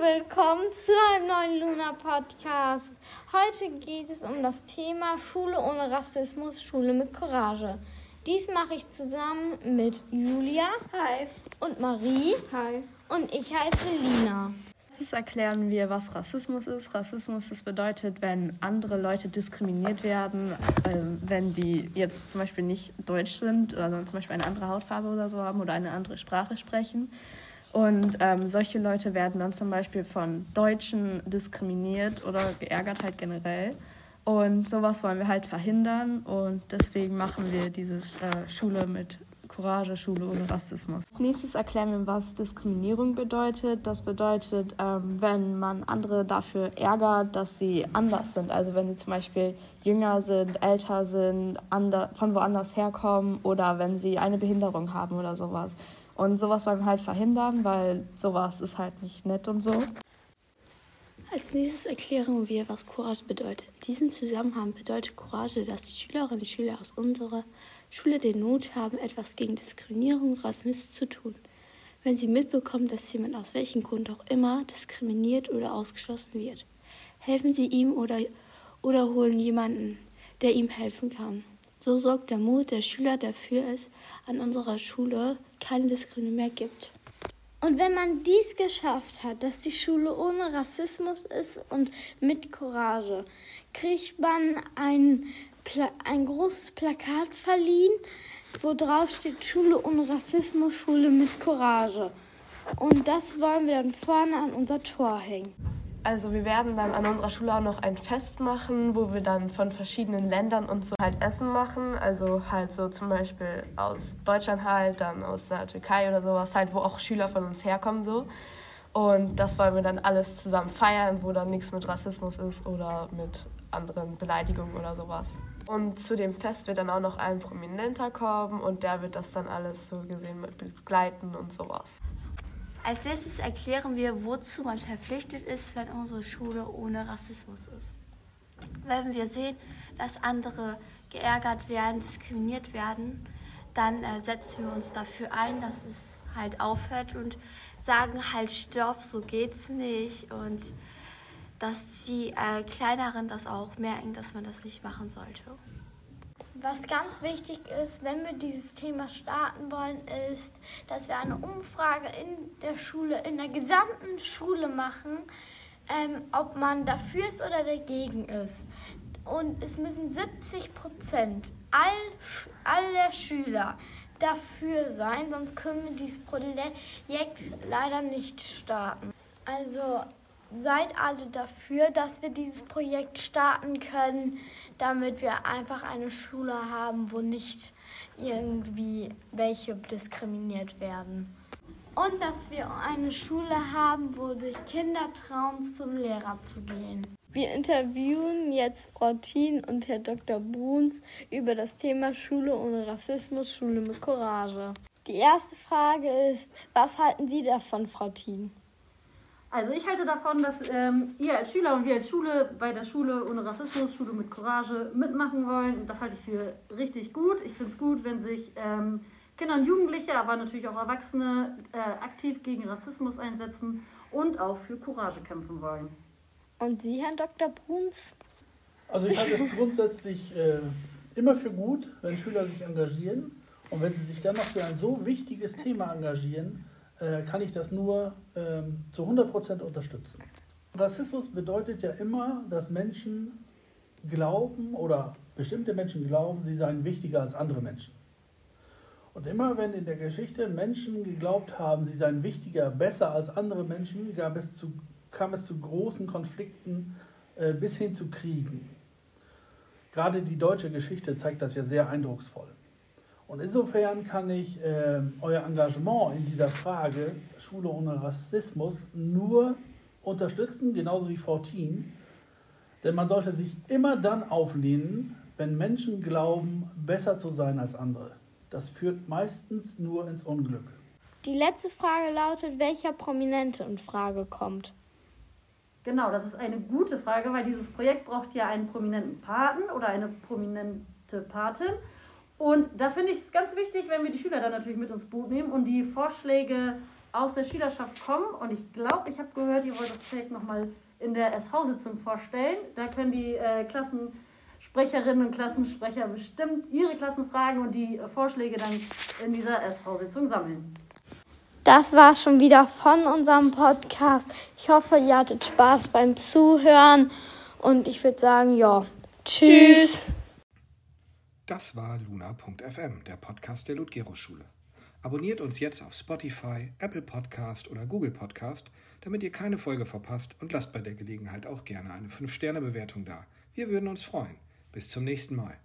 willkommen zu einem neuen Luna Podcast. Heute geht es um das Thema Schule ohne Rassismus, Schule mit Courage. Dies mache ich zusammen mit Julia. Hi. Und Marie. Hi. Und ich heiße Lina. Jetzt erklären wir, was Rassismus ist. Rassismus das bedeutet, wenn andere Leute diskriminiert werden, äh, wenn die jetzt zum Beispiel nicht deutsch sind, sondern zum Beispiel eine andere Hautfarbe oder so haben oder eine andere Sprache sprechen. Und ähm, solche Leute werden dann zum Beispiel von Deutschen diskriminiert oder geärgert halt generell. Und sowas wollen wir halt verhindern und deswegen machen wir diese äh, Schule mit Courage, Schule ohne Rassismus. Als nächstes erklären wir, was Diskriminierung bedeutet. Das bedeutet, ähm, wenn man andere dafür ärgert, dass sie anders sind. Also wenn sie zum Beispiel jünger sind, älter sind, von woanders herkommen oder wenn sie eine Behinderung haben oder sowas. Und sowas wollen wir halt verhindern, weil sowas ist halt nicht nett und so. Als nächstes erklären wir, was Courage bedeutet. In diesem Zusammenhang bedeutet Courage, dass die Schülerinnen und Schüler aus unserer Schule den Mut haben, etwas gegen Diskriminierung und Rassismus zu tun. Wenn sie mitbekommen, dass jemand aus welchem Grund auch immer diskriminiert oder ausgeschlossen wird, helfen sie ihm oder, oder holen jemanden, der ihm helfen kann. So sorgt der Mut der Schüler dafür, dass es an unserer Schule keine Diskriminierung mehr gibt. Und wenn man dies geschafft hat, dass die Schule ohne Rassismus ist und mit Courage, kriegt man ein, ein großes Plakat verliehen, wo drauf steht Schule ohne Rassismus, Schule mit Courage. Und das wollen wir dann vorne an unser Tor hängen. Also wir werden dann an unserer Schule auch noch ein Fest machen, wo wir dann von verschiedenen Ländern und so halt Essen machen. Also halt so zum Beispiel aus Deutschland halt, dann aus der Türkei oder sowas, halt wo auch Schüler von uns herkommen so. Und das wollen wir dann alles zusammen feiern, wo dann nichts mit Rassismus ist oder mit anderen Beleidigungen oder sowas. Und zu dem Fest wird dann auch noch ein Prominenter kommen und der wird das dann alles so gesehen mit begleiten und sowas. Als nächstes erklären wir, wozu man verpflichtet ist, wenn unsere Schule ohne Rassismus ist. Wenn wir sehen, dass andere geärgert werden, diskriminiert werden, dann äh, setzen wir uns dafür ein, dass es halt aufhört und sagen halt Stopp, so geht's nicht und dass die äh, Kleineren das auch merken, dass man das nicht machen sollte. Was ganz wichtig ist, wenn wir dieses Thema starten wollen, ist, dass wir eine Umfrage in der Schule, in der gesamten Schule machen, ähm, ob man dafür ist oder dagegen ist. Und es müssen 70 Prozent all, aller Schüler dafür sein, sonst können wir dieses Projekt leider nicht starten. Also seid alle dafür, dass wir dieses Projekt starten können, damit wir einfach eine Schule haben, wo nicht irgendwie welche diskriminiert werden. Und dass wir eine Schule haben, wo sich Kinder trauen, zum Lehrer zu gehen. Wir interviewen jetzt Frau Thien und Herr Dr. Bruns über das Thema Schule ohne Rassismus, Schule mit Courage. Die erste Frage ist, was halten Sie davon, Frau Thien? Also ich halte davon, dass ähm, ihr als Schüler und wir als Schule bei der Schule ohne Rassismus, Schule mit Courage mitmachen wollen. Das halte ich für richtig gut. Ich finde es gut, wenn sich ähm, Kinder und Jugendliche, aber natürlich auch Erwachsene äh, aktiv gegen Rassismus einsetzen und auch für Courage kämpfen wollen. Und Sie, Herr Dr. Bruns? Also ich halte es grundsätzlich äh, immer für gut, wenn Schüler sich engagieren und wenn sie sich dann noch für ein so wichtiges Thema engagieren, äh, kann ich das nur ähm, zu 100% unterstützen. Rassismus bedeutet ja immer, dass Menschen glauben oder bestimmte Menschen glauben, sie seien wichtiger als andere Menschen. Und immer wenn in der Geschichte Menschen geglaubt haben, sie seien wichtiger, besser als andere Menschen, gab es zu, kam es zu großen Konflikten äh, bis hin zu Kriegen. Gerade die deutsche Geschichte zeigt das ja sehr eindrucksvoll. Und insofern kann ich äh, euer Engagement in dieser Frage Schule ohne Rassismus nur unterstützen, genauso wie Frau Thien. Denn man sollte sich immer dann auflehnen, wenn Menschen glauben, besser zu sein als andere. Das führt meistens nur ins Unglück. Die letzte Frage lautet, welcher Prominente in Frage kommt. Genau, das ist eine gute Frage, weil dieses Projekt braucht ja einen prominenten Paten oder eine prominente Patin. Und da finde ich es ganz wichtig, wenn wir die Schüler dann natürlich mit ins Boot nehmen und die Vorschläge aus der Schülerschaft kommen. Und ich glaube, ich habe gehört, ihr wollt das Projekt nochmal in der SV-Sitzung vorstellen. Da können die äh, Klassensprecherinnen und Klassensprecher bestimmt ihre Klassen fragen und die äh, Vorschläge dann in dieser SV-Sitzung sammeln. Das war schon wieder von unserem Podcast. Ich hoffe, ihr hattet Spaß beim Zuhören und ich würde sagen, ja, tschüss. Das war luna.fm, der Podcast der Ludgero-Schule. Abonniert uns jetzt auf Spotify, Apple Podcast oder Google Podcast, damit ihr keine Folge verpasst und lasst bei der Gelegenheit auch gerne eine 5-Sterne-Bewertung da. Wir würden uns freuen. Bis zum nächsten Mal.